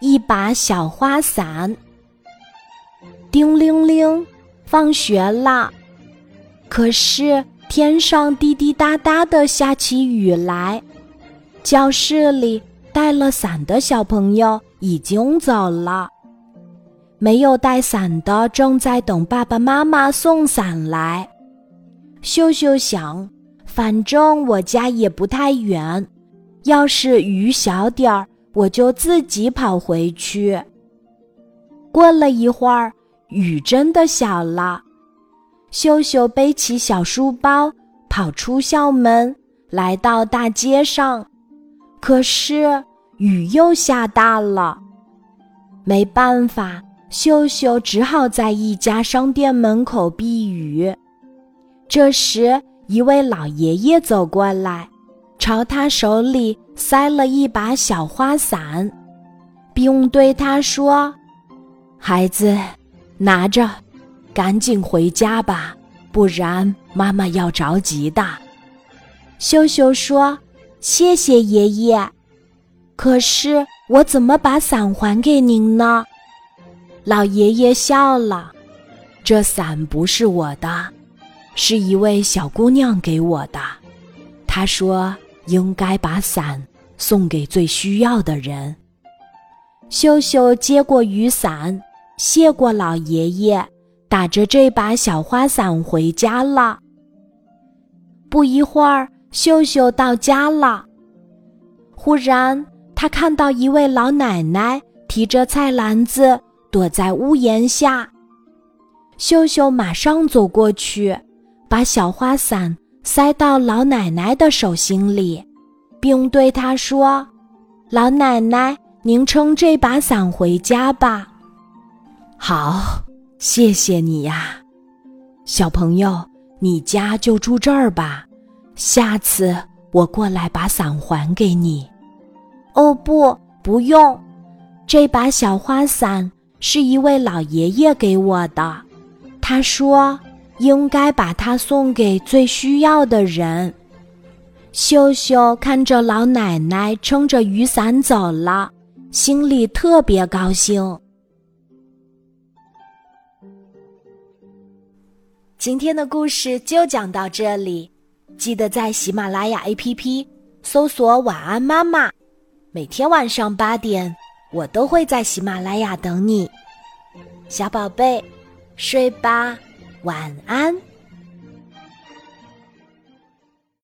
一把小花伞。叮铃铃，放学啦！可是天上滴滴答答的下起雨来，教室里带了伞的小朋友已经走了，没有带伞的正在等爸爸妈妈送伞来。秀秀想，反正我家也不太远，要是雨小点儿，我就自己跑回去。过了一会儿，雨真的小了。秀秀背起小书包，跑出校门，来到大街上。可是雨又下大了，没办法，秀秀只好在一家商店门口避雨。这时，一位老爷爷走过来，朝他手里塞了一把小花伞，并对他说：“孩子，拿着。”赶紧回家吧，不然妈妈要着急的。秀秀说：“谢谢爷爷。”可是我怎么把伞还给您呢？老爷爷笑了：“这伞不是我的，是一位小姑娘给我的。她说应该把伞送给最需要的人。”秀秀接过雨伞，谢过老爷爷。打着这把小花伞回家了。不一会儿，秀秀到家了。忽然，他看到一位老奶奶提着菜篮子躲在屋檐下。秀秀马上走过去，把小花伞塞到老奶奶的手心里，并对她说：“老奶奶，您撑这把伞回家吧。”好。谢谢你呀，小朋友，你家就住这儿吧。下次我过来把伞还给你。哦，不，不用，这把小花伞是一位老爷爷给我的，他说应该把它送给最需要的人。秀秀看着老奶奶撑着雨伞走了，心里特别高兴。今天的故事就讲到这里，记得在喜马拉雅 APP 搜索“晚安妈妈”，每天晚上八点，我都会在喜马拉雅等你，小宝贝，睡吧，晚安。